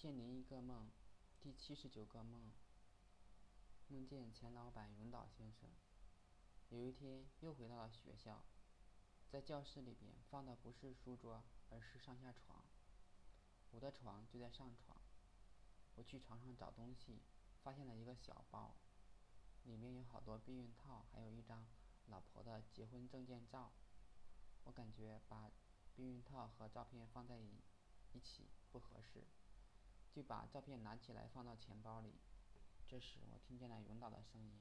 千零一个梦，第七十九个梦，梦见钱老板永岛先生。有一天又回到了学校，在教室里边放的不是书桌，而是上下床。我的床就在上床，我去床上找东西，发现了一个小包，里面有好多避孕套，还有一张老婆的结婚证件照。我感觉把避孕套和照片放在一一起不合适。就把照片拿起来放到钱包里。这时，我听见了永岛的声音，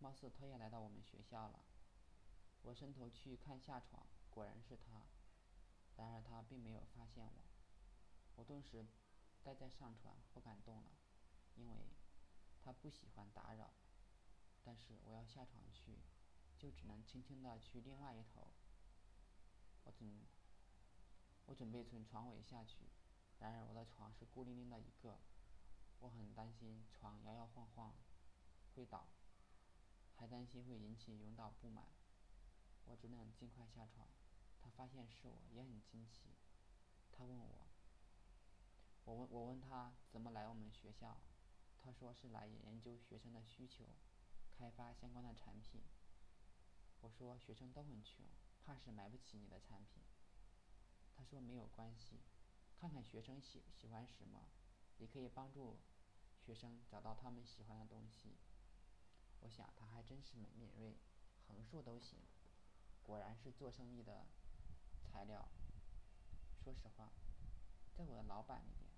貌似他也来到我们学校了。我伸头去看下床，果然是他。然而他并没有发现我。我顿时呆在上床，不敢动了，因为他不喜欢打扰。但是我要下床去，就只能轻轻地去另外一头。我准我准备从床尾下去。然而我的床是孤零零的一个，我很担心床摇摇晃晃会倒，还担心会引起领导不满。我只能尽快下床。他发现是我，也很惊奇。他问我，我问我问他怎么来我们学校，他说是来研究学生的需求，开发相关的产品。我说学生都很穷，怕是买不起你的产品。他说没有关系。看看学生喜喜欢什么，也可以帮助学生找到他们喜欢的东西。我想他还真是敏锐，横竖都行，果然是做生意的材料。说实话，在我的老板里面，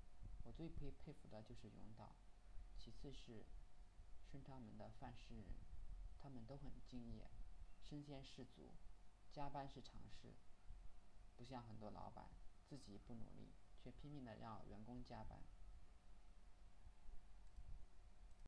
我最佩佩服的就是永岛，其次是顺昌门的范世人，他们都很敬业，身先士卒，加班是常事，不像很多老板自己不努力。却拼命的让员工加班。